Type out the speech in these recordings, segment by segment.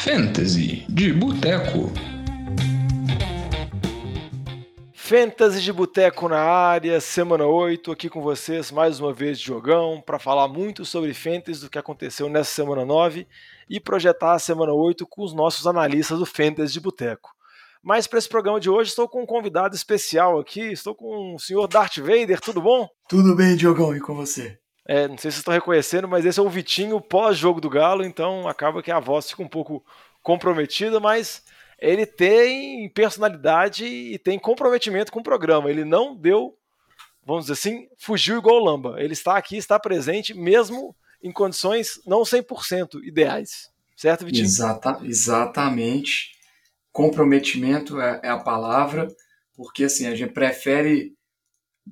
Fantasy de Boteco. Fantasy de Boteco na área, semana 8, aqui com vocês mais uma vez de jogão, para falar muito sobre Fantasy do que aconteceu nessa semana 9 e projetar a semana 8 com os nossos analistas do Fantasy de Boteco. Mas para esse programa de hoje estou com um convidado especial aqui, estou com o senhor Darth Vader, tudo bom? Tudo bem, Diogão, e com você? É, não sei se vocês estão reconhecendo, mas esse é o Vitinho pós-jogo do Galo, então acaba que a voz fica um pouco comprometida, mas ele tem personalidade e tem comprometimento com o programa. Ele não deu, vamos dizer assim, fugiu igual o Lamba. Ele está aqui, está presente, mesmo em condições não 100% ideais. Certo, Vitinho? Exata, exatamente. Comprometimento é, é a palavra, porque assim, a gente prefere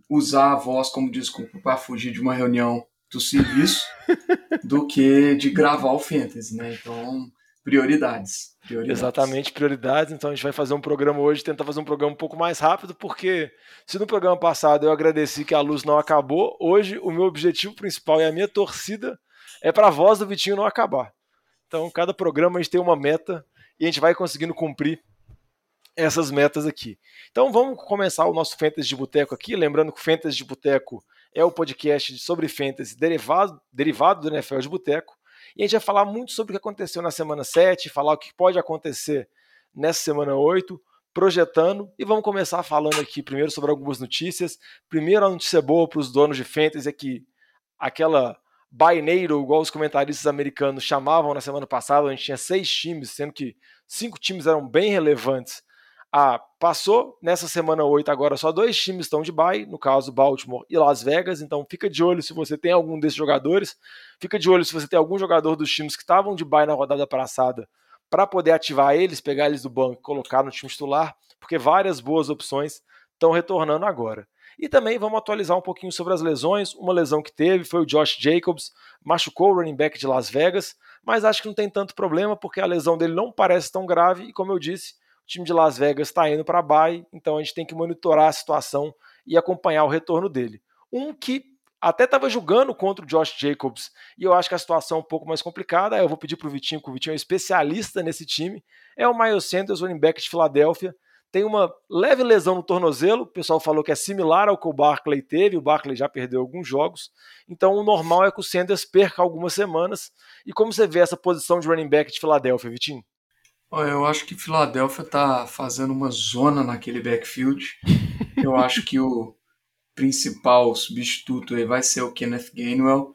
usar a voz como desculpa para fugir de uma reunião do serviço do que de gravar o Fantasy, né? Então, prioridades, prioridades. Exatamente, prioridades. Então a gente vai fazer um programa hoje, tentar fazer um programa um pouco mais rápido, porque se no programa passado eu agradeci que a luz não acabou, hoje o meu objetivo principal e a minha torcida é para a voz do Vitinho não acabar. Então, cada programa a gente tem uma meta e a gente vai conseguindo cumprir essas metas aqui. Então vamos começar o nosso Fantasy de Boteco aqui, lembrando que o Fantasy de Boteco é o podcast sobre Fantasy derivado, derivado do NFL de Boteco, e a gente vai falar muito sobre o que aconteceu na semana 7, falar o que pode acontecer nessa semana 8, projetando, e vamos começar falando aqui primeiro sobre algumas notícias. Primeiro a notícia boa para os donos de Fantasy é que aquela Baineiro, igual os comentaristas americanos chamavam na semana passada, a gente tinha seis times, sendo que cinco times eram bem relevantes ah, passou nessa semana 8 agora só dois times estão de bye, no caso Baltimore e Las Vegas, então fica de olho se você tem algum desses jogadores, fica de olho se você tem algum jogador dos times que estavam de bye na rodada passada para poder ativar eles, pegar eles do banco colocar no time titular, porque várias boas opções estão retornando agora. E também vamos atualizar um pouquinho sobre as lesões. Uma lesão que teve foi o Josh Jacobs, machucou o running back de Las Vegas, mas acho que não tem tanto problema porque a lesão dele não parece tão grave e, como eu disse, time de Las Vegas está indo para a então a gente tem que monitorar a situação e acompanhar o retorno dele. Um que até estava jogando contra o Josh Jacobs e eu acho que a situação é um pouco mais complicada. Eu vou pedir para o Vitinho, que o Vitinho é especialista nesse time. É o Miles Sanders, running back de Filadélfia. Tem uma leve lesão no tornozelo. O pessoal falou que é similar ao que o Barkley teve. O Barkley já perdeu alguns jogos. Então o normal é que o Sanders perca algumas semanas. E como você vê essa posição de running back de Filadélfia, Vitinho? Eu acho que Filadélfia está fazendo uma zona naquele backfield. Eu acho que o principal substituto aí vai ser o Kenneth Gainwell.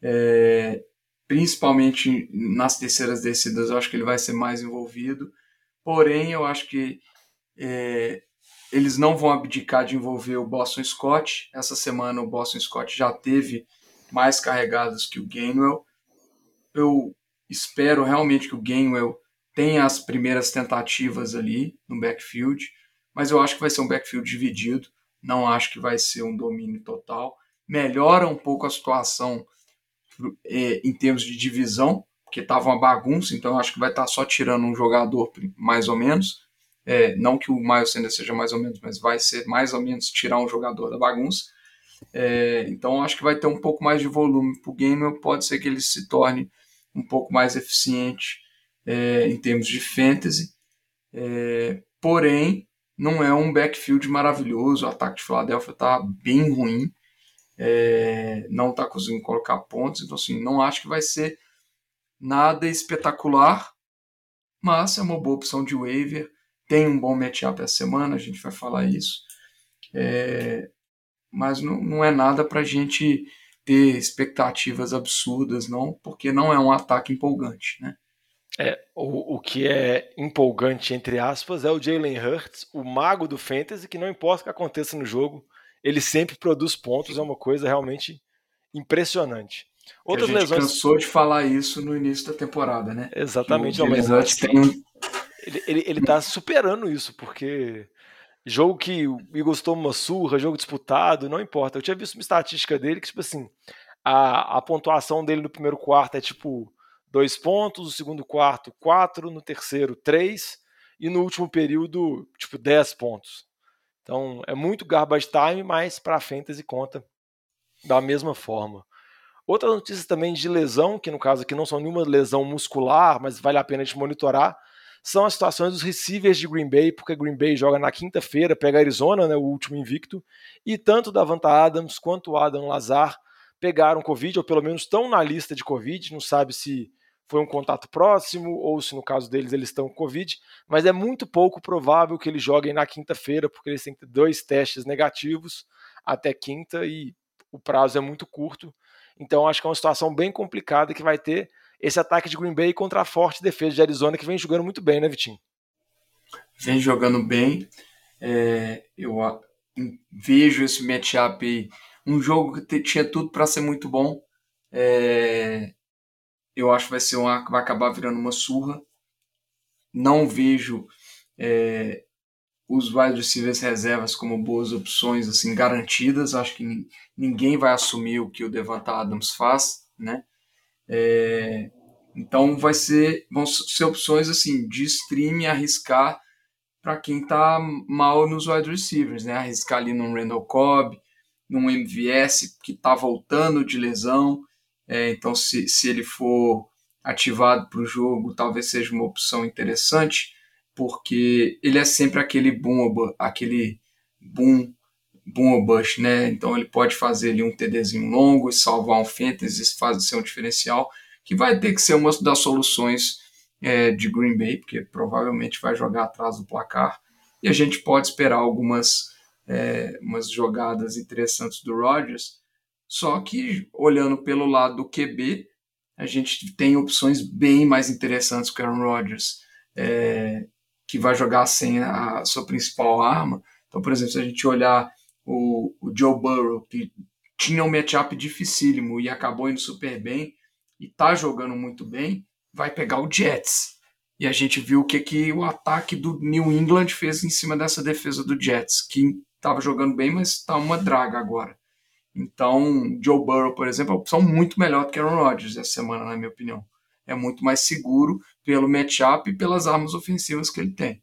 É, principalmente nas terceiras descidas, eu acho que ele vai ser mais envolvido. Porém, eu acho que é, eles não vão abdicar de envolver o Boston Scott. Essa semana o Boston Scott já teve mais carregadas que o Gainwell. Eu espero realmente que o Gainwell tem as primeiras tentativas ali no backfield, mas eu acho que vai ser um backfield dividido, não acho que vai ser um domínio total. Melhora um pouco a situação é, em termos de divisão, porque estava uma bagunça, então acho que vai estar tá só tirando um jogador mais ou menos. É, não que o Miles Sanders seja mais ou menos, mas vai ser mais ou menos tirar um jogador da bagunça. É, então acho que vai ter um pouco mais de volume para o game, pode ser que ele se torne um pouco mais eficiente é, em termos de fantasy, é, porém não é um backfield maravilhoso. O ataque de Philadelphia está bem ruim, é, não está conseguindo colocar pontos, então assim, não acho que vai ser nada espetacular, mas é uma boa opção de waiver. Tem um bom matchup essa semana, a gente vai falar isso. É, mas não, não é nada para a gente ter expectativas absurdas, não, porque não é um ataque empolgante, né? É, o, o que é empolgante, entre aspas, é o Jalen Hurts, o mago do fantasy, que não importa o que aconteça no jogo, ele sempre produz pontos, é uma coisa realmente impressionante. Outras a gente lesões... cansou de falar isso no início da temporada, né? Exatamente, não, mas que tem... ele, ele, ele tá superando isso, porque jogo que o Eagles toma uma surra, jogo disputado, não importa. Eu tinha visto uma estatística dele que, tipo assim, a, a pontuação dele no primeiro quarto é tipo dois pontos, no segundo quarto, quatro, no terceiro, três, e no último período, tipo, dez pontos. Então é muito garbage time, mas para a fantasy conta da mesma forma. Outras notícias também de lesão, que no caso aqui não são nenhuma lesão muscular, mas vale a pena de monitorar, são as situações dos receivers de Green Bay, porque Green Bay joga na quinta-feira, pega Arizona, né, o último invicto, e tanto Davanta Adams quanto Adam Lazar pegaram Covid, ou pelo menos estão na lista de Covid, não sabe se foi um contato próximo ou se no caso deles eles estão com Covid, mas é muito pouco provável que eles joguem na quinta-feira, porque eles têm que ter dois testes negativos até quinta e o prazo é muito curto. Então acho que é uma situação bem complicada que vai ter esse ataque de Green Bay contra a forte defesa de Arizona, que vem jogando muito bem, né, Vitinho? Vem jogando bem. É, eu vejo esse matchup um jogo que tinha tudo para ser muito bom. É, eu acho que vai ser uma, vai acabar virando uma surra. Não vejo é, os wide receivers reservas como boas opções assim garantidas. Acho que ninguém vai assumir o que o Devonta Adams faz, né? É, então vai ser, vão ser opções assim de stream arriscar para quem está mal nos wide receivers, né? Arriscar ali num Randall Cobb, num MVS que está voltando de lesão. É, então, se, se ele for ativado para o jogo, talvez seja uma opção interessante, porque ele é sempre aquele boom, aquele boom boom ou bust, né? Então ele pode fazer ali um TDzinho longo e salvar um fantasy, fazer ser um diferencial, que vai ter que ser uma das soluções é, de Green Bay, porque provavelmente vai jogar atrás do placar. E a gente pode esperar algumas é, umas jogadas interessantes do Rodgers. Só que olhando pelo lado do QB, a gente tem opções bem mais interessantes que o Aaron Rodgers, é, que vai jogar sem a sua principal arma. Então, por exemplo, se a gente olhar o, o Joe Burrow, que tinha um matchup dificílimo e acabou indo super bem e está jogando muito bem, vai pegar o Jets. E a gente viu o que, que o ataque do New England fez em cima dessa defesa do Jets, que estava jogando bem, mas está uma draga agora. Então, Joe Burrow, por exemplo, é uma opção muito melhor do que Aaron Rodgers essa semana, na minha opinião. É muito mais seguro pelo matchup e pelas armas ofensivas que ele tem.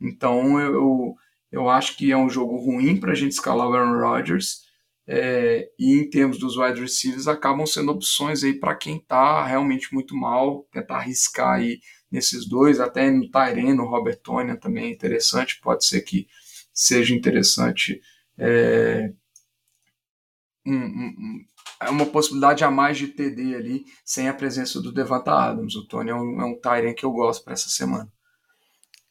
Então, eu, eu acho que é um jogo ruim para a gente escalar o Aaron Rodgers. É, e em termos dos wide receivers, acabam sendo opções aí para quem está realmente muito mal, tentar arriscar aí nesses dois, até no Tyrene, no Robert Tonian também é interessante, pode ser que seja interessante. É, um, um, é uma possibilidade a mais de TD ali, sem a presença do Devonta Adams. O Tony é um, é um Tyrene que eu gosto para essa semana.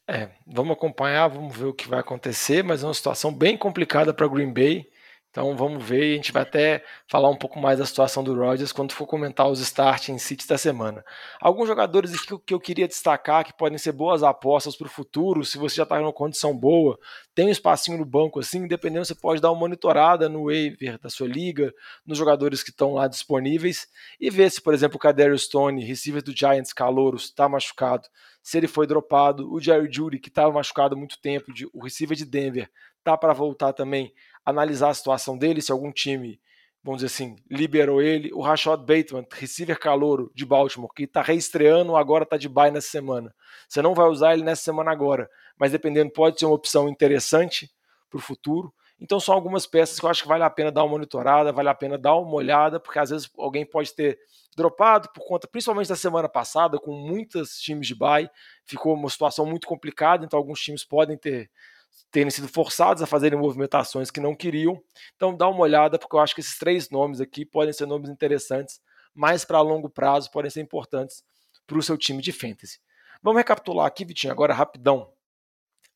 É, vamos acompanhar, vamos ver o que vai acontecer, mas é uma situação bem complicada para Green Bay. Então vamos ver e a gente vai até falar um pouco mais da situação do Rodgers quando for comentar os starting City da semana. Alguns jogadores aqui que eu queria destacar que podem ser boas apostas para o futuro, se você já está em uma condição boa, tem um espacinho no banco assim, dependendo você pode dar uma monitorada no waiver da sua liga, nos jogadores que estão lá disponíveis e ver se, por exemplo, o Kadarius Stone, receiver do Giants Calouros, está machucado, se ele foi dropado, o Jerry Judy, que estava machucado há muito tempo, o receiver de Denver, tá para voltar também analisar a situação dele, se algum time, vamos dizer assim, liberou ele. O Rashad Bateman, receiver calouro de Baltimore, que está reestreando, agora está de bye nessa semana. Você não vai usar ele nessa semana agora, mas dependendo, pode ser uma opção interessante para o futuro. Então são algumas peças que eu acho que vale a pena dar uma monitorada, vale a pena dar uma olhada, porque às vezes alguém pode ter dropado por conta, principalmente da semana passada, com muitos times de bye, ficou uma situação muito complicada, então alguns times podem ter terem sido forçados a fazerem movimentações que não queriam. Então dá uma olhada, porque eu acho que esses três nomes aqui podem ser nomes interessantes, mas para longo prazo podem ser importantes para o seu time de fantasy. Vamos recapitular aqui, Vitinho, agora rapidão.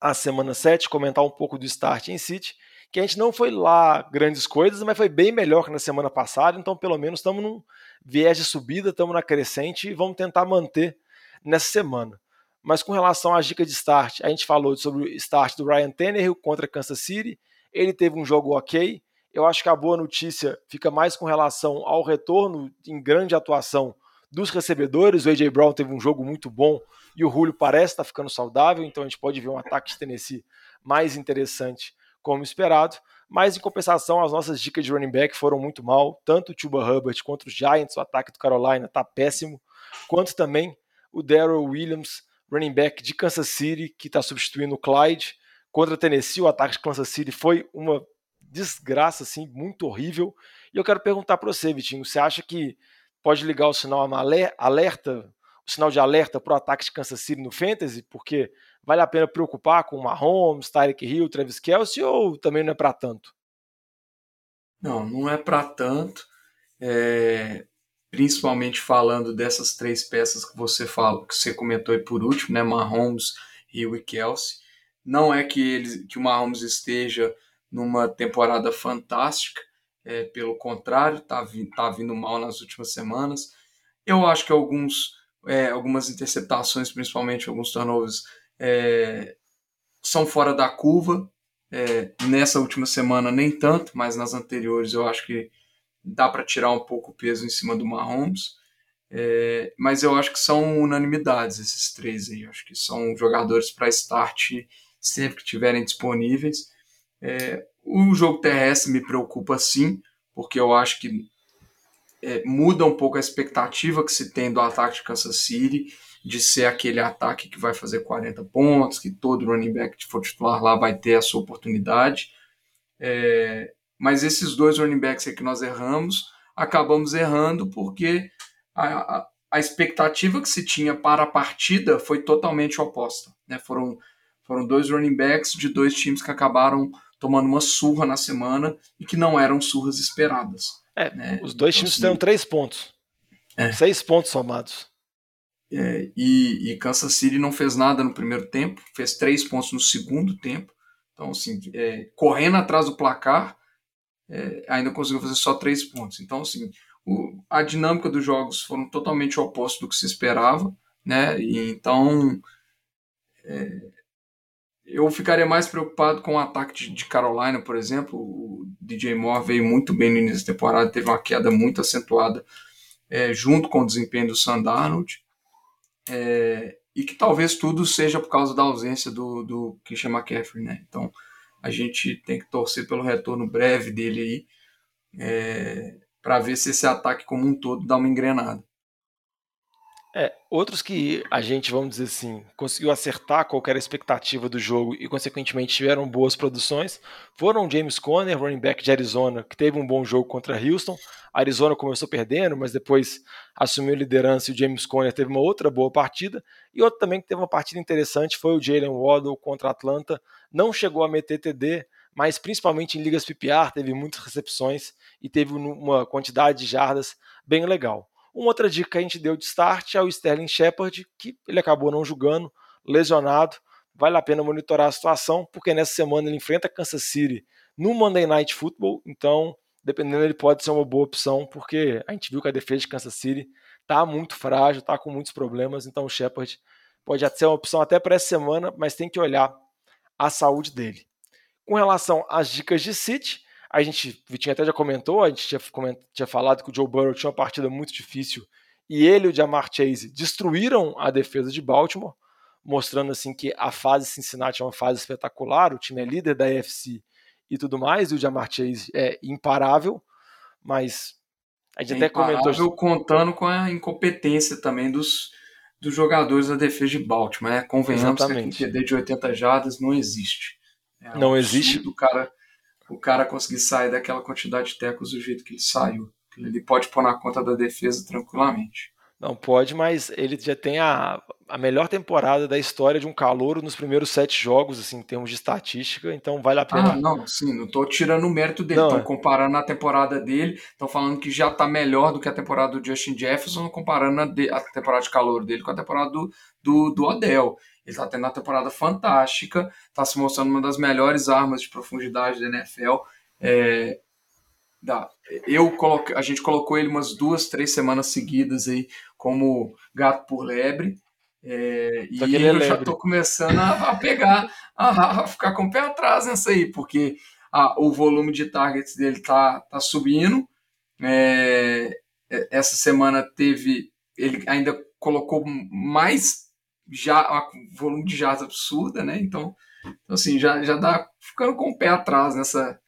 A semana 7, comentar um pouco do start em City, que a gente não foi lá grandes coisas, mas foi bem melhor que na semana passada, então pelo menos estamos num viés de subida, estamos na crescente e vamos tentar manter nessa semana. Mas com relação às dicas de start, a gente falou sobre o start do Ryan Tannehill contra Kansas City. Ele teve um jogo ok. Eu acho que a boa notícia fica mais com relação ao retorno em grande atuação dos recebedores. O A.J. Brown teve um jogo muito bom e o Julio parece estar ficando saudável, então a gente pode ver um ataque de Tennessee mais interessante como esperado. Mas em compensação, as nossas dicas de running back foram muito mal. Tanto o Tuba Hubbard quanto os Giants, o ataque do Carolina está péssimo, quanto também o Daryl Williams running back de Kansas City, que está substituindo o Clyde. Contra Tennessee, o ataque de Kansas City foi uma desgraça, assim, muito horrível. E eu quero perguntar para você, Vitinho, você acha que pode ligar o sinal alerta, o sinal de alerta para o ataque de Kansas City no Fantasy? Porque vale a pena preocupar com Mahomes, Tyreek Hill, Travis Kelce ou também não é para tanto? Não, não é para tanto. É, principalmente falando dessas três peças que você fala, que você comentou aí por último, né, Mahomes, Hill e Kelsey. Não é que, ele, que o Mahomes esteja numa temporada fantástica, é, pelo contrário, está vi, tá vindo mal nas últimas semanas. Eu acho que alguns, é, algumas interceptações, principalmente alguns turnovers, é, são fora da curva. É, nessa última semana, nem tanto, mas nas anteriores eu acho que dá para tirar um pouco o peso em cima do Mahomes. É, mas eu acho que são unanimidades esses três aí. Eu acho que são jogadores para start sempre que tiverem disponíveis. É, o jogo terrestre me preocupa sim, porque eu acho que é, muda um pouco a expectativa que se tem do ataque de Kansas City, de ser aquele ataque que vai fazer 40 pontos, que todo running back que for titular lá vai ter a sua oportunidade. É, mas esses dois running backs que nós erramos, acabamos errando porque a, a, a, expectativa que se tinha para a partida foi totalmente oposta. Né? Foram, foram dois running backs de dois times que acabaram tomando uma surra na semana e que não eram surras esperadas. É, né? Os dois então, times assim, três pontos. É. Seis pontos somados. É, e, e, Kansas City não fez nada no primeiro tempo, fez três pontos no segundo tempo. Então, assim, é, correndo atrás do placar, é, ainda conseguiu fazer só três pontos. Então, assim, o, a dinâmica dos jogos foram totalmente oposto do que se esperava, né? E, então, é, eu ficaria mais preocupado com o ataque de, de, Carolina, por exemplo. O DJ Moore veio muito bem no início da temporada, teve uma queda muito acentuada é, junto com o desempenho do Sandarnold é, e que talvez tudo seja por causa da ausência do, do Christian McCaffrey, né? Então a gente tem que torcer pelo retorno breve dele aí é, para ver se esse ataque como um todo dá uma engrenada. É, outros que a gente, vamos dizer assim, conseguiu acertar qualquer expectativa do jogo e, consequentemente, tiveram boas produções foram James Conner, running back de Arizona, que teve um bom jogo contra Houston. A Arizona começou perdendo, mas depois assumiu a liderança e o James Conner teve uma outra boa partida. E outro também que teve uma partida interessante foi o Jalen Waddle contra Atlanta. Não chegou a meter TD, mas principalmente em ligas PPR teve muitas recepções e teve uma quantidade de jardas bem legal. Uma outra dica que a gente deu de start é o Sterling Shepard, que ele acabou não jogando, lesionado. Vale a pena monitorar a situação, porque nessa semana ele enfrenta Kansas City no Monday Night Football, então, dependendo, ele pode ser uma boa opção, porque a gente viu que a defesa de Kansas City tá muito frágil, tá com muitos problemas, então o Shepard pode ser uma opção até para essa semana, mas tem que olhar a saúde dele. Com relação às dicas de City, a gente, Vitinho até já comentou, a gente tinha, tinha falado que o Joe Burrow tinha uma partida muito difícil e ele e o Jamar Chase destruíram a defesa de Baltimore, mostrando assim que a fase Cincinnati é uma fase espetacular, o time é líder da AFC e tudo mais, e o Jamar Chase é imparável, mas a gente é até comentou contando com a incompetência também dos, dos jogadores da defesa de Baltimore, né? Convenhamos Exatamente. que a TD de 80 jardas não existe. É não existe. O cara o cara conseguir sair daquela quantidade de tecos do jeito que ele saiu. Ele pode pôr na conta da defesa tranquilamente. Não pode, mas ele já tem a, a melhor temporada da história de um calouro nos primeiros sete jogos, assim, em termos de estatística, então vale a pena. Ah, não, sim, não estou tirando o mérito dele, estão é. comparando a temporada dele, estão falando que já está melhor do que a temporada do Justin Jefferson, comparando a, de, a temporada de calor dele com a temporada do, do, do Odell. Ele está tendo uma temporada fantástica, está se mostrando uma das melhores armas de profundidade da NFL. É, da, eu coloquei, a gente colocou ele umas duas, três semanas seguidas aí como gato por lebre. É, e é eu já estou começando a, a pegar, a, a, ficar com o pé atrás nessa aí, porque a, o volume de targets dele tá, tá subindo. É, é essa semana teve, ele ainda colocou mais já um volume de jazz absurda, né? Então, então, assim, já, já dá ficando com o pé atrás nessa,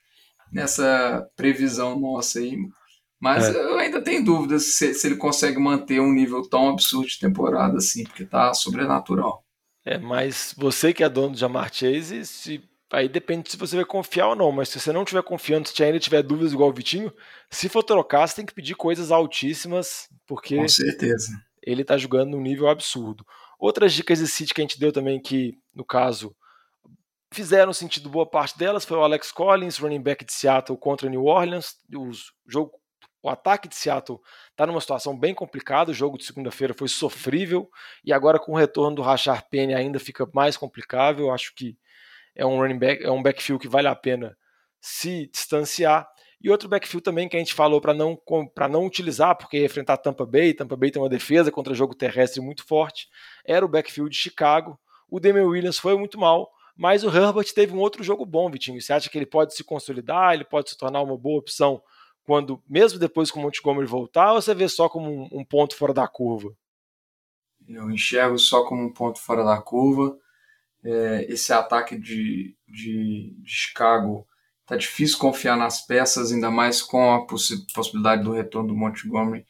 nessa previsão nossa aí. Mas é. eu ainda tenho dúvidas se, se ele consegue manter um nível tão absurdo de temporada assim, porque tá sobrenatural. É, mas você que é dono do Jamar Chase, se aí depende se você vai confiar ou não, mas se você não tiver confiando, se ainda tiver dúvidas igual o Vitinho, se for trocar, você tem que pedir coisas altíssimas, porque Com certeza. ele tá jogando num nível absurdo. Outras dicas de City que a gente deu também, que no caso fizeram sentido boa parte delas, foi o Alex Collins, running back de Seattle contra New Orleans. O jogo o ataque de Seattle está numa situação bem complicada. O jogo de segunda-feira foi sofrível e agora com o retorno do Rashard Penny ainda fica mais complicado. Eu acho que é um running back, é um backfield que vale a pena se distanciar. E outro backfield também que a gente falou para não, não utilizar, porque enfrentar Tampa Bay, Tampa Bay tem uma defesa contra jogo terrestre muito forte, era o backfield de Chicago. O Damian Williams foi muito mal, mas o Herbert teve um outro jogo bom, Vitinho. Você acha que ele pode se consolidar, ele pode se tornar uma boa opção quando, mesmo depois que o Montgomery voltar, ou você vê só como um, um ponto fora da curva? Eu enxergo só como um ponto fora da curva. É, esse ataque de, de, de Chicago tá difícil confiar nas peças, ainda mais com a possi possibilidade do retorno do Montgomery.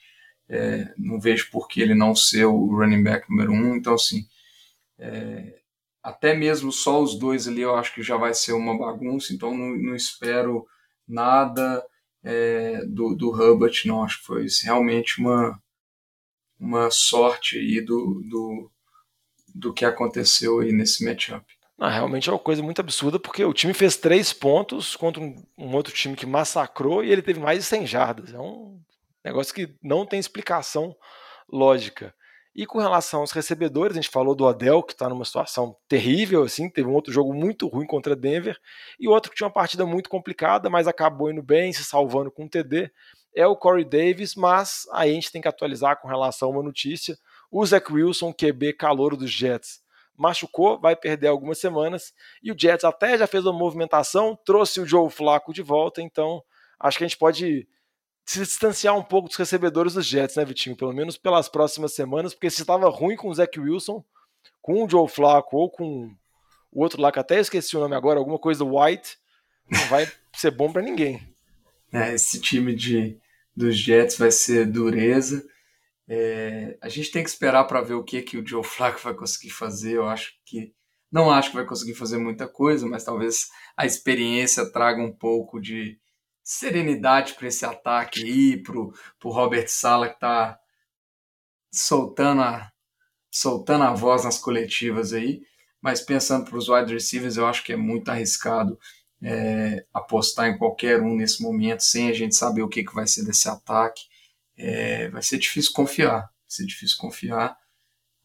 É, não vejo por que ele não ser o running back número um. Então, assim, é, até mesmo só os dois ali eu acho que já vai ser uma bagunça. Então, não, não espero nada é, do, do Hubbard, não. Acho que foi realmente uma, uma sorte aí do, do, do que aconteceu aí nesse matchup. Não, realmente é uma coisa muito absurda, porque o time fez três pontos contra um, um, outro time que massacrou e ele teve mais de 100 jardas. É um negócio que não tem explicação lógica. E com relação aos recebedores, a gente falou do Adel, que está numa situação terrível, assim, teve um outro jogo muito ruim contra Denver, e outro que tinha uma partida muito complicada, mas acabou indo bem, se salvando com um TD, é o Corey Davis, mas aí a gente tem que atualizar com relação a uma notícia. O Zach Wilson, QB calouro dos Jets, machucou, vai perder algumas semanas, e o Jets até já fez uma movimentação, trouxe o Joe Flaco de volta, então acho que a gente pode se distanciar um pouco dos recebedores dos Jets, né, Vitinho? Pelo menos pelas próximas semanas, porque se estava ruim com o Zach Wilson, com o Joe Flacco ou com o outro lá que até esqueci o nome agora, alguma coisa White, não vai ser bom para ninguém. É, esse time de, dos Jets vai ser dureza. É, a gente tem que esperar para ver o que que o Joe Flacco vai conseguir fazer. Eu acho que não acho que vai conseguir fazer muita coisa, mas talvez a experiência traga um pouco de serenidade para esse ataque aí, pro, pro Robert Sala que tá soltando a, soltando a voz nas coletivas aí. Mas pensando para os wide receivers, eu acho que é muito arriscado é, apostar em qualquer um nesse momento, sem a gente saber o que, que vai ser desse ataque. É, vai ser difícil confiar, vai ser difícil confiar.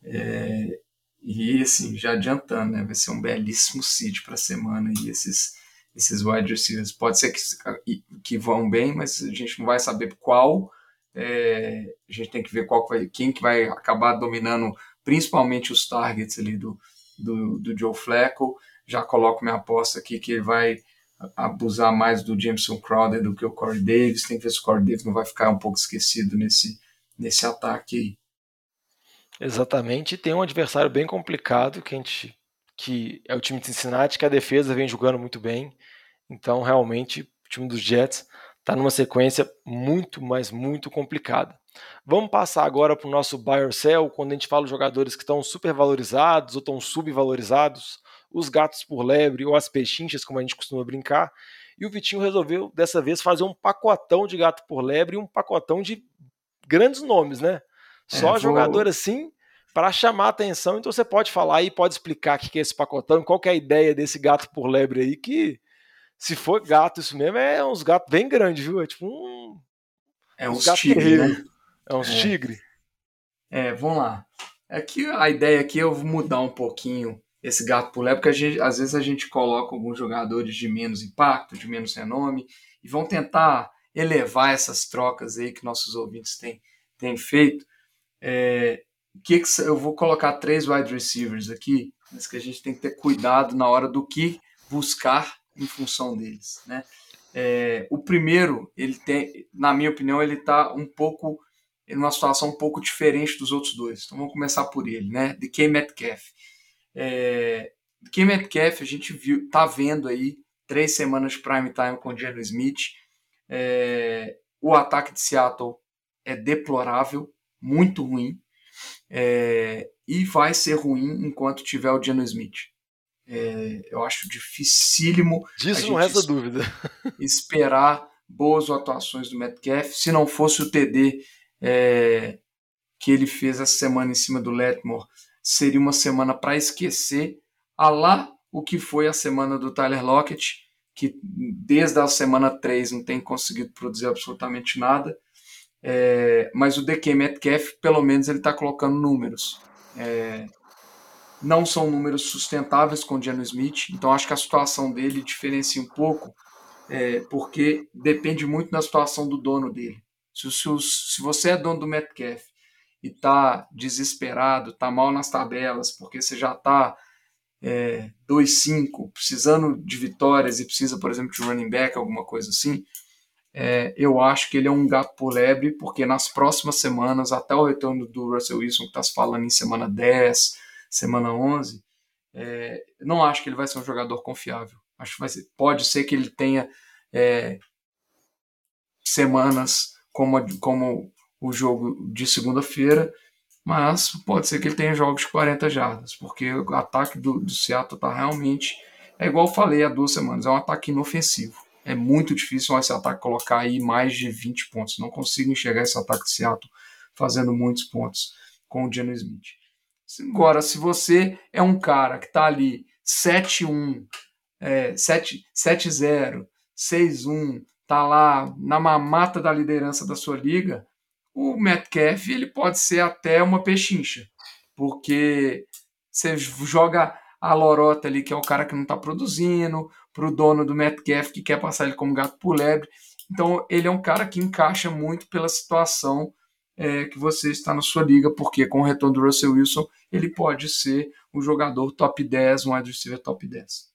É, e assim, já adiantando, né, vai ser um belíssimo seed para a semana e esses esses wide receivers. Pode ser que, que vão bem, mas a gente não vai saber qual. É, a gente tem que ver qual vai, quem que vai acabar dominando, principalmente os targets ali do, do, do Joe Flacco. Já coloco minha aposta aqui que ele vai abusar mais do Jameson Crowder do que o Corey Davis. Tem que ver se o Corey Davis não vai ficar um pouco esquecido nesse, nesse ataque aí. Exatamente, tem um adversário bem complicado que a gente que é o time de Cincinnati, que a defesa vem jogando muito bem. Então, realmente, o time dos Jets está numa sequência muito, mas muito complicada. Vamos passar agora para o nosso buy or sell, quando a gente fala de jogadores que estão supervalorizados ou estão subvalorizados, os gatos por lebre ou as pechinchas, como a gente costuma brincar. E o Vitinho resolveu, dessa vez, fazer um pacotão de gato por lebre e um pacotão de grandes nomes, né? Só é, vou... jogador assim para chamar a atenção. Então você pode falar e pode explicar o que é esse pacotão, qual é a ideia desse gato por lebre aí, que se for gato isso mesmo, é uns gatos bem grandes, viu? É tipo um. É uns, uns tigre, né? É uns é. tigre. É, vamos lá. Aqui a ideia aqui é eu mudar um pouquinho esse gato por lebre, porque gente, às vezes a gente coloca alguns jogadores de menos impacto, de menos renome, e vão tentar elevar essas trocas aí que nossos ouvintes têm, têm feito. É, que, eu vou colocar três wide receivers aqui, mas que a gente tem que ter cuidado na hora do que buscar em função deles, né? É, o primeiro, ele tem, na minha opinião, ele está um pouco em uma situação um pouco diferente dos outros dois. Então vamos começar por ele, né? De K Metcalf. É, K Metcalf a gente viu, tá vendo aí três semanas de prime time com o Geno Smith. É, o ataque de Seattle é deplorável, muito ruim é, e vai ser ruim enquanto tiver o Geno Smith. É, eu acho dificílimo. Disso não resta dúvida. Esperar boas atuações do Metcalf. Se não fosse o TD é, que ele fez essa semana em cima do Letmore, seria uma semana para esquecer. A lá o que foi a semana do Tyler Lockett, que desde a semana 3 não tem conseguido produzir absolutamente nada. É, mas o DK Metcalf, pelo menos, ele está colocando números. É, não são números sustentáveis com o Geno Smith, então acho que a situação dele diferencia um pouco, é, porque depende muito da situação do dono dele. Se, se, se você é dono do Metcalf e está desesperado, está mal nas tabelas, porque você já está é, 2-5, precisando de vitórias e precisa, por exemplo, de running back, alguma coisa assim, é, eu acho que ele é um gato por lebre, porque nas próximas semanas, até o retorno do Russell Wilson, que está se falando em semana 10, semana 11, é, não acho que ele vai ser um jogador confiável. Acho que ser, pode ser que ele tenha é, semanas como, como o jogo de segunda-feira, mas pode ser que ele tenha jogos de 40 jardas, porque o ataque do, do Seattle está realmente. É igual eu falei há duas semanas, é um ataque inofensivo. É muito difícil esse ataque colocar aí mais de 20 pontos. Não consigo enxergar esse ataque de Seattle fazendo muitos pontos com o Geno Smith. Agora, se você é um cara que está ali 7-1, é, 7-0, 6-1, tá lá na mamata da liderança da sua liga, o Metcalf ele pode ser até uma pechincha, porque você joga a lorota ali, que é o cara que não está produzindo, para o dono do Metcalf que quer passar ele como gato por lebre. Então ele é um cara que encaixa muito pela situação é, que você está na sua liga, porque com o retorno do Russell Wilson ele pode ser um jogador top 10, um wide receiver top 10.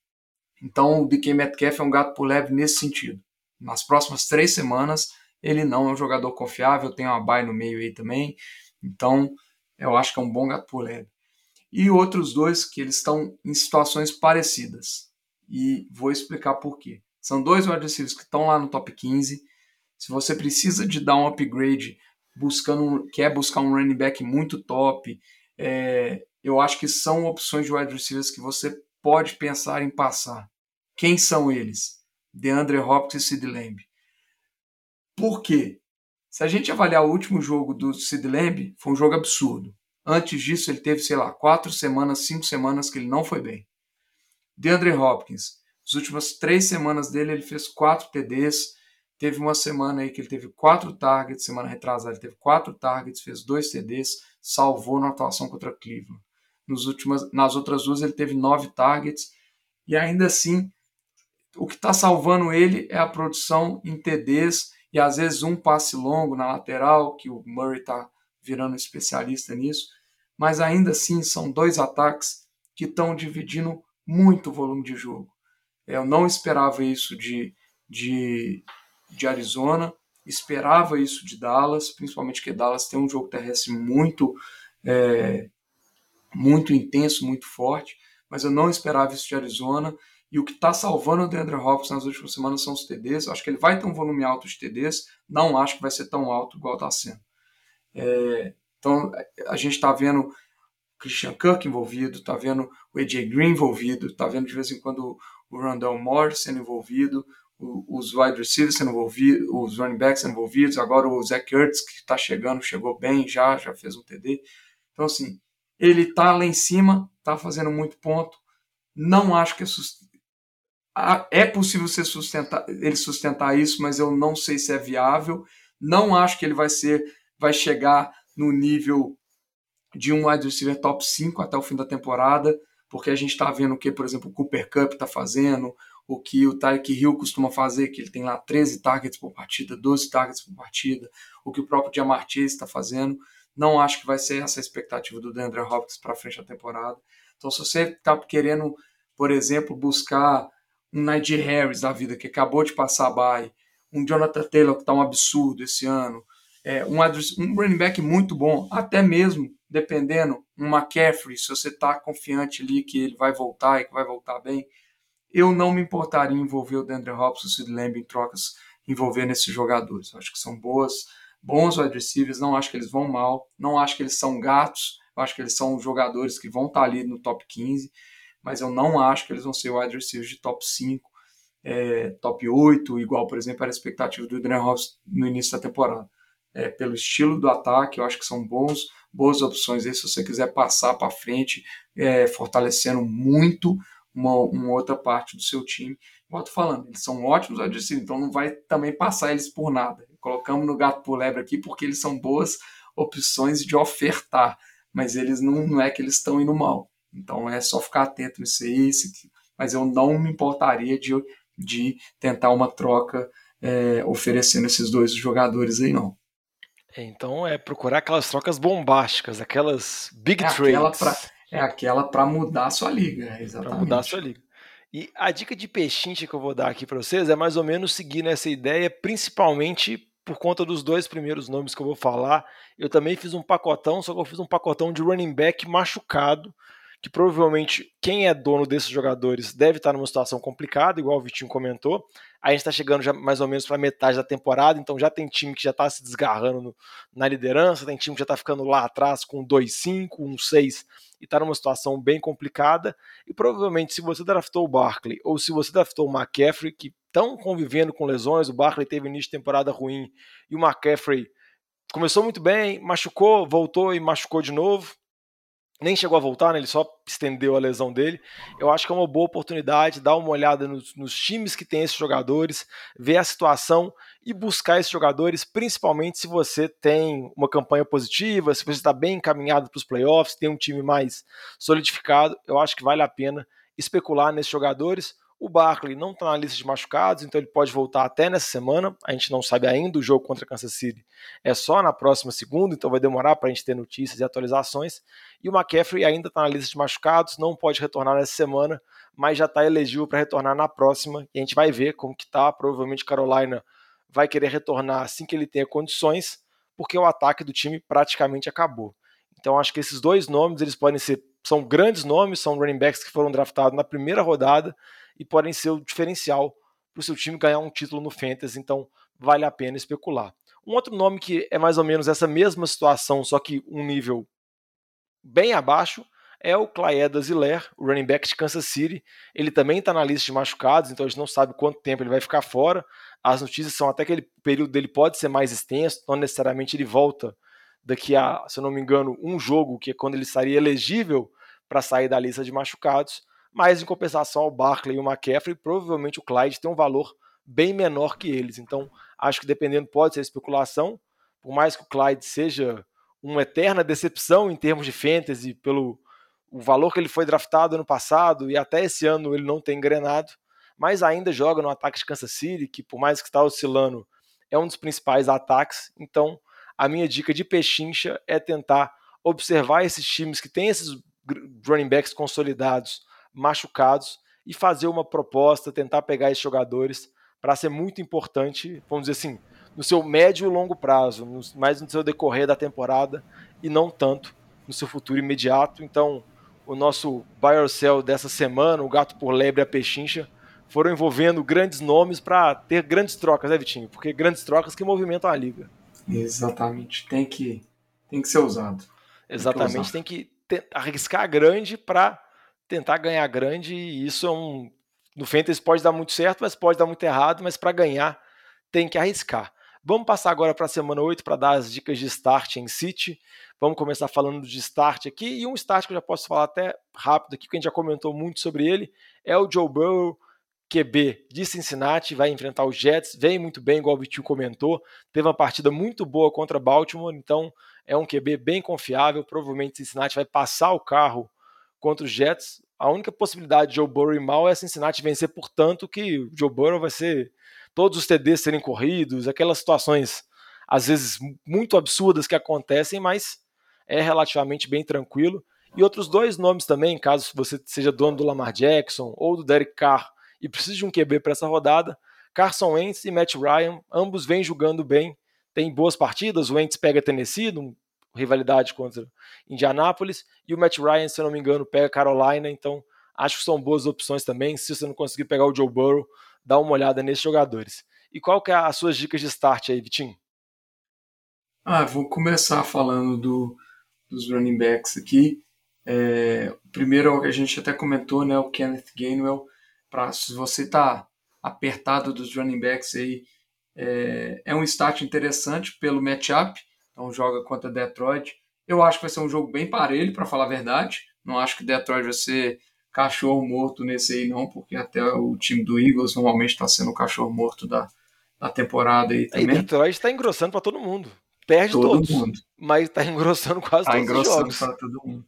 Então o DK Metcalf é um gato por lebre nesse sentido. Nas próximas três semanas ele não é um jogador confiável, tem uma bye no meio aí também. Então, eu acho que é um bom gato por leve. E outros dois que eles estão em situações parecidas. E vou explicar por quê. São dois wide receivers que estão lá no top 15. Se você precisa de dar um upgrade, buscando, quer buscar um running back muito top, é, eu acho que são opções de wide receivers que você pode pensar em passar. Quem são eles? DeAndre Hopkins e Sid Lamb. Por quê? Se a gente avaliar o último jogo do Sid Lamb, foi um jogo absurdo. Antes disso, ele teve, sei lá, quatro semanas, cinco semanas que ele não foi bem. DeAndre Hopkins, as últimas três semanas dele, ele fez quatro TDs. Teve uma semana aí que ele teve quatro targets, semana retrasada ele teve quatro targets, fez dois TDs, salvou na atuação contra Cleveland. Nos últimas, nas outras duas ele teve nove targets e ainda assim o que está salvando ele é a produção em TDs e às vezes um passe longo na lateral, que o Murray está virando especialista nisso, mas ainda assim são dois ataques que estão dividindo muito volume de jogo. Eu não esperava isso de, de, de Arizona, esperava isso de Dallas, principalmente que Dallas tem um jogo terrestre muito, é, muito intenso, muito forte, mas eu não esperava isso de Arizona. E o que está salvando o DeAndre Hopkins nas últimas semanas são os TDs. Eu acho que ele vai ter um volume alto de TDs. Não acho que vai ser tão alto igual está sendo. É, então, a gente está vendo Christian Kirk envolvido, está vendo o AJ Green envolvido, está vendo de vez em quando o Randall Moore sendo envolvido, os wide receivers sendo envolvidos, os running backs sendo envolvidos, agora o Zach Ertz que está chegando, chegou bem já, já fez um TD. Então, assim, ele está lá em cima, está fazendo muito ponto. Não acho que é é possível sustentar, ele sustentar isso, mas eu não sei se é viável. Não acho que ele vai ser, vai chegar no nível de um wide receiver top 5 até o fim da temporada, porque a gente está vendo o que, por exemplo, o Cooper Cup está fazendo, o que o Tyreek Hill costuma fazer, que ele tem lá 13 targets por partida, 12 targets por partida, o que o próprio Jamar Chase está fazendo. Não acho que vai ser essa a expectativa do DeAndre Hopkins para frente da temporada. Então, se você está querendo, por exemplo, buscar um Najee Harris da vida, que acabou de passar a bye, um Jonathan Taylor, que está um absurdo esse ano, é, um, um running back muito bom, até mesmo, dependendo, um McCaffrey, se você está confiante ali que ele vai voltar e que vai voltar bem, eu não me importaria envolver o Deandre Hopkins e o Lamb em trocas, envolvendo esses jogadores. Eu acho que são boas, bons wide receivers, não acho que eles vão mal, não acho que eles são gatos, acho que eles são jogadores que vão estar tá ali no top 15, mas eu não acho que eles vão ser wide receivers de top 5, é, top 8, igual, por exemplo, era a expectativa do Adrian Hobbs no início da temporada. É, pelo estilo do ataque, eu acho que são bons, boas opções aí se você quiser passar para frente, é, fortalecendo muito uma, uma, outra parte do seu time. Tô falando, eles são ótimos adversários, então não vai também passar eles por nada. Colocamos no gato por lebre aqui porque eles são boas opções de ofertar, mas eles não, não é que eles estão indo mal. Então é só ficar atento nisso aí, mas eu não me importaria de, de tentar uma troca é, oferecendo esses dois jogadores aí, não. É, então é procurar aquelas trocas bombásticas, aquelas big é trades. Aquela pra, é aquela para mudar a sua liga, exatamente. Para mudar a sua liga. E a dica de pechincha que eu vou dar aqui para vocês é mais ou menos seguir nessa ideia, principalmente por conta dos dois primeiros nomes que eu vou falar. Eu também fiz um pacotão, só que eu fiz um pacotão de running back machucado, que provavelmente quem é dono desses jogadores deve estar numa situação complicada, igual o Vitinho comentou. A gente está chegando já mais ou menos para metade da temporada, então já tem time que já está se desgarrando no, na liderança, tem time que já está ficando lá atrás com 2-5, 1-6 e está numa situação bem complicada. E provavelmente, se você draftou o Barkley ou se você draftou o McCaffrey, que estão convivendo com lesões, o Barkley teve início de temporada ruim e o McCaffrey começou muito bem, machucou, voltou e machucou de novo nem chegou a voltar, né? ele só estendeu a lesão dele. Eu acho que é uma boa oportunidade dar uma olhada nos, nos, times que tem esses jogadores, ver a situação e buscar esses jogadores, principalmente se você tem uma campanha positiva, se você está bem encaminhado para os playoffs, tem um time mais solidificado. Eu acho que vale a pena especular nesses jogadores. O Barkley não está na lista de machucados, então ele pode voltar até nessa semana. A gente não sabe ainda o jogo contra Kansas City. É só na próxima segunda, então vai demorar para a gente ter notícias e atualizações. E o McCaffrey ainda está na lista de machucados, não pode retornar nessa semana, mas já está elegível para retornar na próxima. E a gente vai ver como que está. Provavelmente Carolina vai querer retornar assim que ele tenha condições, porque o ataque do time praticamente acabou. Então acho que esses dois nomes eles podem ser são grandes nomes, são running backs que foram draftados na primeira rodada e podem ser o diferencial para o seu time ganhar um título no Fantasy, então vale a pena especular. Um outro nome que é mais ou menos essa mesma situação, só que um nível bem abaixo, é o Claeda Ziller, o running back de Kansas City. Ele também está na lista de machucados, então a gente não sabe quanto tempo ele vai ficar fora. As notícias são até que ele, o período dele pode ser mais extenso, não necessariamente ele volta daqui a, se eu não me engano, um jogo, que é quando ele estaria elegível para sair da lista de machucados mas em compensação o Barkley e o McCaffrey, provavelmente o Clyde tem um valor bem menor que eles. Então, acho que dependendo pode ser especulação, por mais que o Clyde seja uma eterna decepção em termos de fantasy pelo o valor que ele foi draftado ano passado e até esse ano ele não tem engrenado, mas ainda joga no ataque de Kansas City, que por mais que está oscilando, é um dos principais ataques. Então, a minha dica de pechincha é tentar observar esses times que têm esses running backs consolidados machucados e fazer uma proposta, tentar pegar esses jogadores para ser muito importante, vamos dizer assim, no seu médio e longo prazo, mais no seu decorrer da temporada e não tanto no seu futuro imediato. Então, o nosso buy or sell dessa semana, o gato por lebre e a pechincha, foram envolvendo grandes nomes para ter grandes trocas, né, Vitinho? Porque grandes trocas que movimentam a liga. Exatamente, tem que, tem que ser usado. Exatamente, tem que, tem que arriscar grande para tentar ganhar grande e isso é um no Fantasy pode dar muito certo, mas pode dar muito errado, mas para ganhar tem que arriscar. Vamos passar agora para a semana 8 para dar as dicas de start em City. Vamos começar falando de start aqui. E um start que eu já posso falar até rápido aqui, que a gente já comentou muito sobre ele, é o Joe Burrow, QB de Cincinnati, vai enfrentar os Jets. Vem muito bem, igual o Vitinho comentou. Teve uma partida muito boa contra Baltimore, então é um QB bem confiável. Provavelmente Cincinnati vai passar o carro contra os Jets. A única possibilidade de Joe Burrow ir mal é Cincinnati vencer, portanto, que o Joe Burrow vai ser todos os TDs serem corridos, aquelas situações às vezes muito absurdas que acontecem, mas é relativamente bem tranquilo. E outros dois nomes também, caso você seja dono do Lamar Jackson ou do Derek Carr e precise de um QB para essa rodada, Carson Wentz e Matt Ryan, ambos vêm jogando bem, tem boas partidas, o Wentz pega Tennessee, rivalidade contra Indianápolis. E o Matt Ryan, se eu não me engano, pega Carolina. Então, acho que são boas opções também. Se você não conseguir pegar o Joe Burrow, dá uma olhada nesses jogadores. E qual que é as suas dicas de start aí, Vitinho? Ah, vou começar falando do, dos running backs aqui. É, primeiro, a gente até comentou, né, o Kenneth Gainwell, para se você está apertado dos running backs aí, é, é um start interessante pelo matchup, então joga contra Detroit. Eu acho que vai ser um jogo bem parelho, para falar a verdade. Não acho que Detroit vai ser cachorro morto nesse aí, não, porque até o time do Eagles normalmente está sendo o cachorro morto da, da temporada aí também. E Detroit está engrossando para todo mundo. Perde todo todos, mundo. mas está engrossando quase tá todos engrossando os jogos. todo mundo.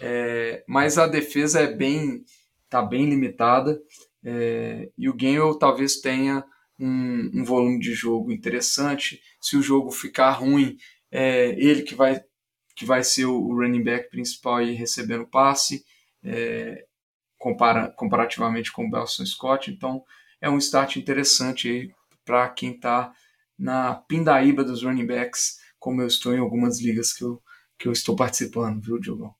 É, mas a defesa é bem, tá bem limitada é, e o Gainwell talvez tenha um, um, volume de jogo interessante. Se o jogo ficar ruim, é ele que vai que vai ser o running back principal e recebendo passe, é, compara, comparativamente com o Belson Scott. Então é um start interessante para quem está na pindaíba dos running backs, como eu estou em algumas ligas que eu, que eu estou participando, viu, Diogão?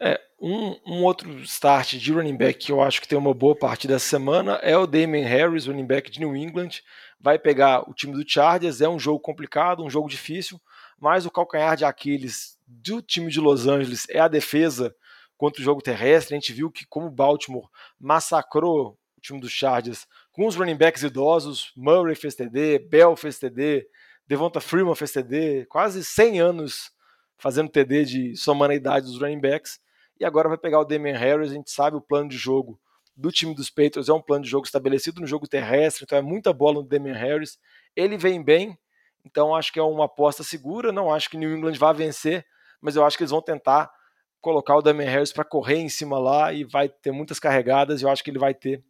É, um, um, outro start de running back que eu acho que tem uma boa partida essa semana é o Damien Harris, running back de New England. Vai pegar o time do Chargers, é um jogo complicado, um jogo difícil, mas o calcanhar de Aquiles do time de Los Angeles é a defesa contra o jogo terrestre. A gente viu que como Baltimore massacrou o time dos Chargers com os running backs idosos, Murray fez TD, Bell fez TD, Devonta Freeman fez TD, quase 100 anos fazendo TD de somando a idade dos running backs e agora vai pegar o Damian Harris. A gente sabe o plano de jogo do time dos Patriots é um plano de jogo estabelecido no jogo terrestre, então é muita bola no Damian Harris. Ele vem bem, então acho que é uma aposta segura. Não acho que New England vá vencer, mas eu acho que eles vão tentar colocar o Damian Harris para correr em cima lá e vai ter muitas carregadas. Eu acho que ele vai ter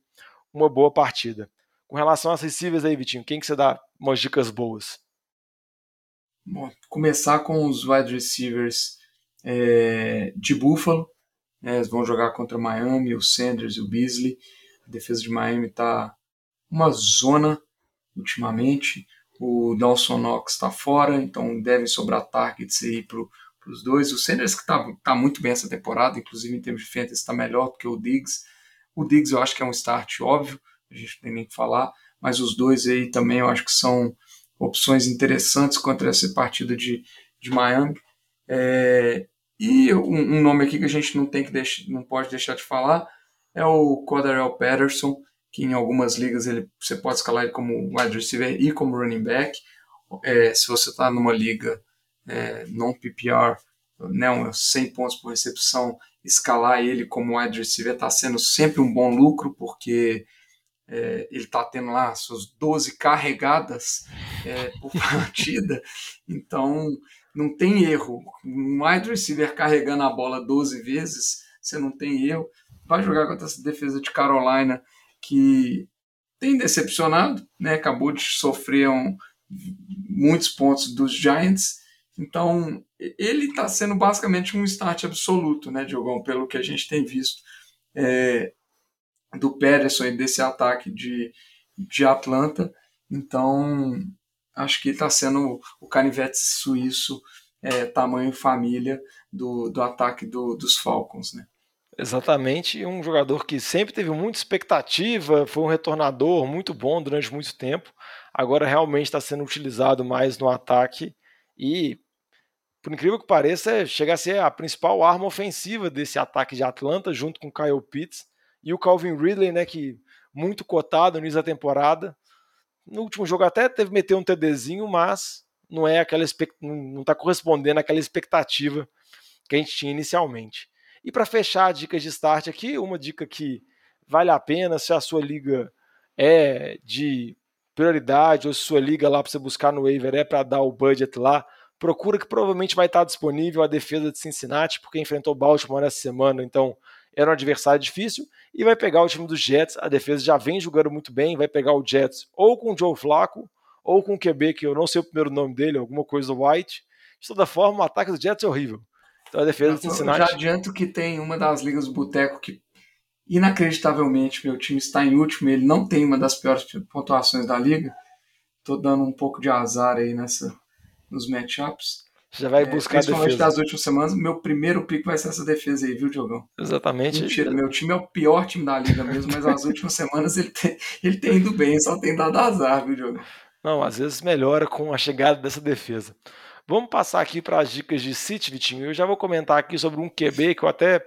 uma boa partida. Com relação às receivers aí, Vitinho, quem que você dá umas dicas boas? Bom, começar com os wide receivers é, de Buffalo. Né, eles vão jogar contra Miami, o Sanders e o Beasley. A defesa de Miami está uma zona ultimamente. O Dawson Knox está fora, então devem sobrar targets aí para os dois. O Sanders que está tá muito bem essa temporada, inclusive em termos de fantasy está melhor do que o Diggs. O Diggs eu acho que é um start óbvio, a gente não tem nem que falar, mas os dois aí também eu acho que são opções interessantes contra essa partida de, de Miami. É, e um, um, nome aqui que a gente não tem que deixar, não pode deixar de falar é o Cordarrelle Patterson, que em algumas ligas ele, você pode escalar ele como wide receiver e como running back. É, se você está numa liga é, non PPR, né, 100 pontos por recepção, escalar ele como wide receiver está sendo sempre um bom lucro, porque é, ele está tendo lá suas 12 carregadas é, por partida, então não tem erro. Um wide receiver carregando a bola 12 vezes, você não tem erro. Vai jogar contra essa defesa de Carolina que tem decepcionado, né? acabou de sofrer um, muitos pontos dos Giants. Então, ele está sendo basicamente um start absoluto, né, Diogão, pelo que a gente tem visto é, do Pederson e desse ataque de, de Atlanta. Então, acho que está sendo o canivete suíço é, tamanho família do, do ataque do, dos Falcons, né? Exatamente, um jogador que sempre teve muita expectativa, foi um retornador muito bom durante muito tempo, agora realmente está sendo utilizado mais no ataque e, por incrível que pareça, chega a ser a principal arma ofensiva desse ataque de Atlanta, junto com Kyle Pitts e o Calvin Ridley, né, que muito cotado no início da temporada, no último jogo até teve meter um TDzinho, mas não é aquela não está correspondendo àquela expectativa que a gente tinha inicialmente. E para fechar a dica de start aqui, uma dica que vale a pena se a sua liga é de prioridade ou se sua liga lá para você buscar no waiver é para dar o budget lá, procura que provavelmente vai estar disponível a defesa de Cincinnati, porque enfrentou Baltimore essa semana, então era um adversário difícil, e vai pegar o time dos Jets, a defesa já vem jogando muito bem, vai pegar o Jets ou com o Joe Flacco, ou com o QB, que eu não sei o primeiro nome dele, alguma coisa White. De toda forma, o ataque do Jets é horrível. Então a defesa do Cincinnati... Eu já adianto que tem uma das ligas do Boteco que, inacreditavelmente, meu time está em último, ele não tem uma das piores pontuações da liga. Estou dando um pouco de azar aí nessa, nos matchups. Já vai é, buscar é, principalmente defesa. das últimas semanas, meu primeiro pico vai ser essa defesa aí, viu, Diogão? Exatamente. Mentira, meu time é o pior time da liga mesmo, mas nas últimas semanas ele tem, ele tem ido bem, só tem dado azar, viu, Diogão? Não, às vezes melhora com a chegada dessa defesa. Vamos passar aqui para as dicas de City, Vitinho. Eu já vou comentar aqui sobre um QB que eu até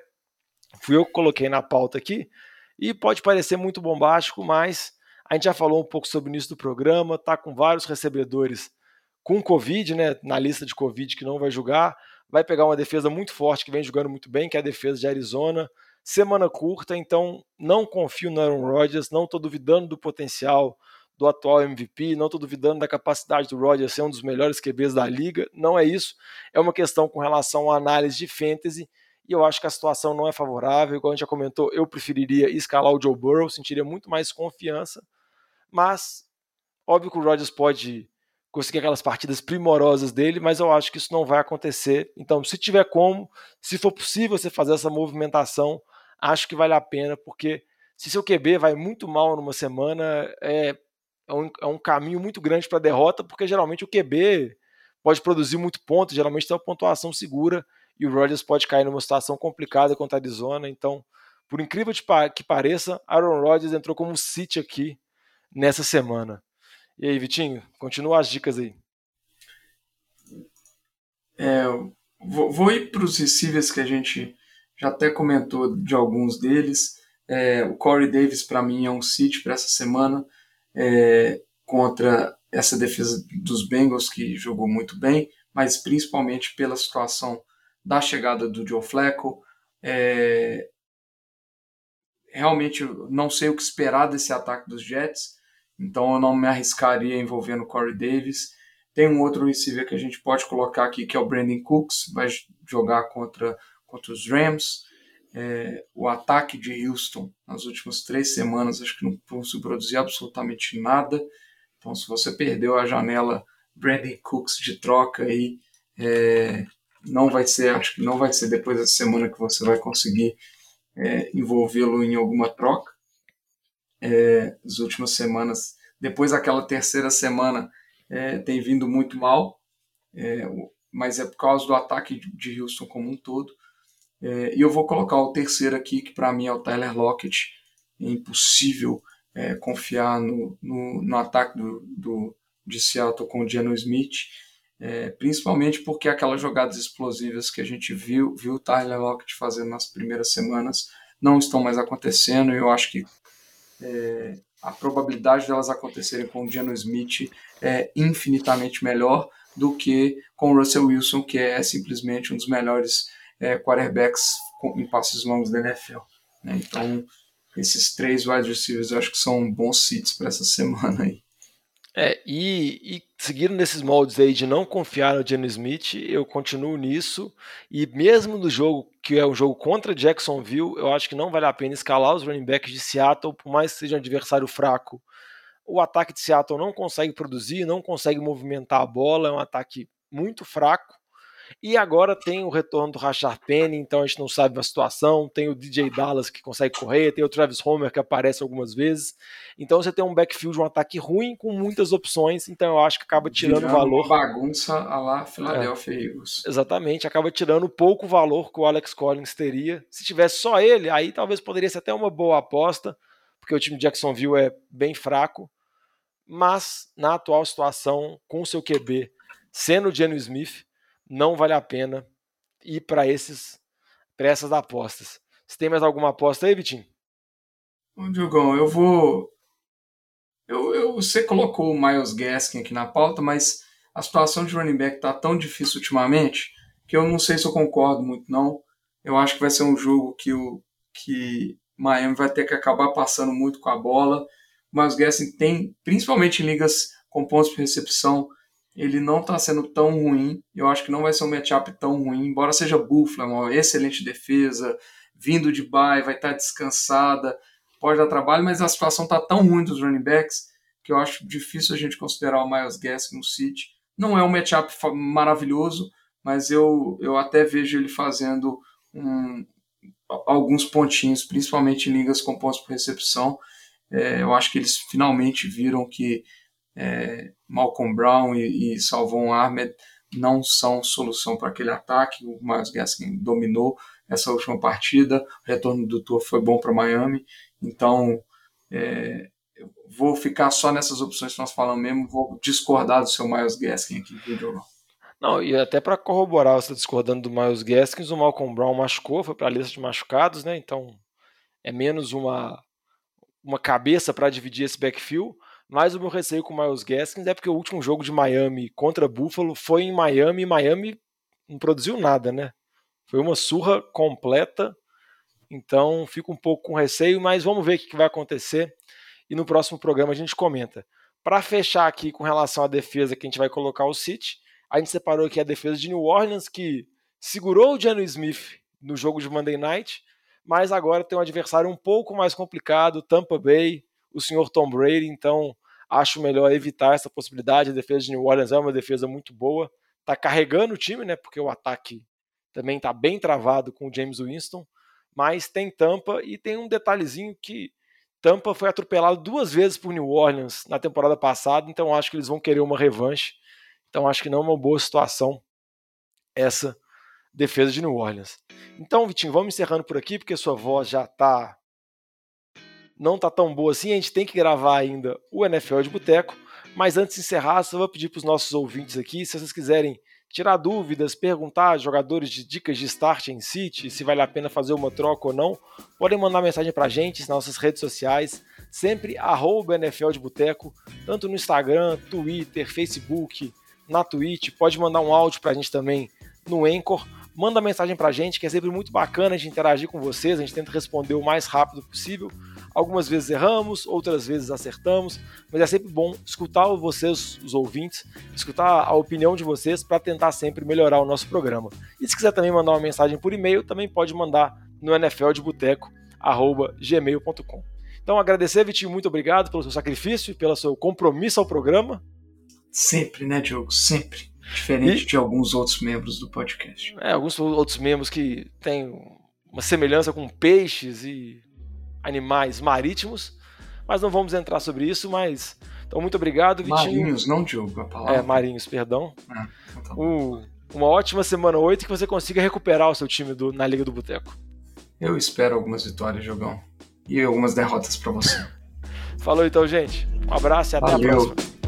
fui eu que coloquei na pauta aqui. E pode parecer muito bombástico, mas a gente já falou um pouco sobre o início do programa, tá com vários recebedores com Covid, né, na lista de Covid que não vai jogar. Vai pegar uma defesa muito forte que vem jogando muito bem, que é a defesa de Arizona. Semana curta, então não confio no Aaron Rodgers, não estou duvidando do potencial do atual MVP, não estou duvidando da capacidade do Rodgers ser um dos melhores QBs da liga, não é isso. É uma questão com relação à análise de fantasy e eu acho que a situação não é favorável. Igual a gente já comentou, eu preferiria escalar o Joe Burrow, sentiria muito mais confiança, mas óbvio que o Rodgers pode conseguir aquelas partidas primorosas dele, mas eu acho que isso não vai acontecer. Então, se tiver como, se for possível você fazer essa movimentação, acho que vale a pena, porque se seu QB vai muito mal numa semana, é, é, um, é um caminho muito grande para derrota, porque geralmente o QB pode produzir muito ponto, geralmente tem uma pontuação segura, e o Rodgers pode cair numa situação complicada contra a Arizona. Então, por incrível que pareça, Aaron Rodgers entrou como um City aqui nessa semana. E aí, Vitinho, continua as dicas aí. É, vou, vou ir para os receivers que a gente já até comentou de alguns deles. É, o Corey Davis, para mim, é um City para essa semana é, contra essa defesa dos Bengals, que jogou muito bem, mas principalmente pela situação da chegada do Joe Flacco. É, realmente não sei o que esperar desse ataque dos Jets, então eu não me arriscaria envolvendo Corey Davis. Tem um outro receiver que a gente pode colocar aqui, que é o Brandon Cooks, vai jogar contra, contra os Rams. É, o ataque de Houston nas últimas três semanas acho que não conseguiu produzir absolutamente nada. Então, se você perdeu a janela Brandon Cooks de troca aí, é, não vai ser, acho que não vai ser depois dessa semana que você vai conseguir é, envolvê-lo em alguma troca. É, as últimas semanas, depois daquela terceira semana, é, tem vindo muito mal, é, mas é por causa do ataque de Houston como um todo. É, e eu vou colocar o terceiro aqui, que para mim é o Tyler Lockett. É impossível é, confiar no, no, no ataque do, do, de Seattle com o Geno Smith é, principalmente porque aquelas jogadas explosivas que a gente viu, viu o Tyler Lockett fazendo nas primeiras semanas não estão mais acontecendo eu acho que é, a probabilidade delas acontecerem com o Geno Smith é infinitamente melhor do que com o Russell Wilson, que é simplesmente um dos melhores é, quarterbacks em passes longos da NFL. Né? Então, esses três wide receivers eu acho que são bons seats para essa semana aí. É, e, e seguindo nesses moldes aí de não confiar no Geno Smith, eu continuo nisso. E mesmo no jogo, que é um jogo contra Jacksonville, eu acho que não vale a pena escalar os running backs de Seattle, por mais que seja um adversário fraco. O ataque de Seattle não consegue produzir, não consegue movimentar a bola, é um ataque muito fraco. E agora tem o retorno do Rashard Penny, então a gente não sabe a situação. Tem o DJ Dallas que consegue correr, tem o Travis Homer que aparece algumas vezes. Então você tem um backfield, um ataque ruim com muitas opções, então eu acho que acaba tirando Virando valor. Bagunça a lá Philadelphia é, Eagles. Exatamente, acaba tirando pouco valor que o Alex Collins teria. Se tivesse só ele, aí talvez poderia ser até uma boa aposta, porque o time de Jacksonville é bem fraco. Mas na atual situação, com o seu QB sendo o Geno Smith, não vale a pena ir para esses para essas apostas. Você tem mais alguma aposta aí, Vitinho? Bom, Diogão, eu vou. Eu, eu, você colocou o Miles Gaskin aqui na pauta, mas a situação de running back tá tão difícil ultimamente que eu não sei se eu concordo muito, não. Eu acho que vai ser um jogo que o que Miami vai ter que acabar passando muito com a bola. O Miles Gaskin tem, principalmente em ligas com pontos de recepção, ele não está sendo tão ruim. Eu acho que não vai ser um matchup tão ruim, embora seja Buffalo, uma excelente defesa, vindo de bye, vai estar tá descansada, pode dar trabalho, mas a situação está tão ruim dos running backs que eu acho difícil a gente considerar o Miles Gaskin no City. Não é um matchup maravilhoso, mas eu, eu até vejo ele fazendo um, alguns pontinhos, principalmente em ligas com pontos por recepção. É, eu acho que eles finalmente viram que é, Malcolm Brown e, e Salvon Ahmed não são solução para aquele ataque. O Miles Gaskin dominou essa última partida. O retorno do Tour foi bom para Miami. Então, é, vou ficar só nessas opções que nós falamos mesmo. Vou discordar do seu Miles Gaskin aqui, viu, Não, e até para corroborar, você tá discordando do Miles Gaskins, o Malcolm Brown machucou, foi para a lista de machucados, né? Então é menos uma, uma cabeça para dividir esse backfield. Mas o meu receio com o Miles Gaskins é porque o último jogo de Miami contra Buffalo foi em Miami e Miami não produziu nada, né? Foi uma surra completa. Então fico um pouco com receio, mas vamos ver o que vai acontecer. E no próximo programa a gente comenta. Para fechar aqui com relação à defesa que a gente vai colocar o City, a gente separou aqui a defesa de New Orleans, que segurou o Geno Smith no jogo de Monday Night, mas agora tem um adversário um pouco mais complicado, Tampa Bay, o senhor Tom Brady, então acho melhor evitar essa possibilidade. A defesa de New Orleans é uma defesa muito boa, tá carregando o time, né? Porque o ataque também está bem travado com o James Winston, mas tem Tampa e tem um detalhezinho que Tampa foi atropelado duas vezes por New Orleans na temporada passada, então acho que eles vão querer uma revanche. Então acho que não é uma boa situação essa defesa de New Orleans. Então, Vitinho, vamos encerrando por aqui, porque sua voz já tá não tá tão boa assim, a gente tem que gravar ainda o NFL de Boteco, mas antes de encerrar, só vou pedir para os nossos ouvintes aqui, se vocês quiserem tirar dúvidas, perguntar jogadores de dicas de start em City, se vale a pena fazer uma troca ou não, podem mandar mensagem para a gente nas nossas redes sociais, sempre arroba NFL de Boteco, tanto no Instagram, Twitter, Facebook, na Twitch, pode mandar um áudio para a gente também no Anchor, manda mensagem para a gente, que é sempre muito bacana de interagir com vocês, a gente tenta responder o mais rápido possível, algumas vezes erramos, outras vezes acertamos, mas é sempre bom escutar vocês, os ouvintes, escutar a opinião de vocês para tentar sempre melhorar o nosso programa. E se quiser também mandar uma mensagem por e-mail, também pode mandar no nfldeboteco.gmail.com. Então agradecer, Vitinho, muito obrigado pelo seu sacrifício e pelo seu compromisso ao programa. Sempre, né, Diogo? Sempre. Diferente e... de alguns outros membros do podcast. É, alguns outros membros que têm uma semelhança com peixes e animais marítimos, mas não vamos entrar sobre isso, mas... Então, muito obrigado, Vitinho. Marinhos, não Diogo, a palavra. É, marinhos, perdão. É, então tá uma ótima semana 8 e que você consiga recuperar o seu time do, na Liga do Boteco. Eu espero algumas vitórias, Jogão. E algumas derrotas para você. Falou então, gente. Um abraço e até Valeu. a próxima.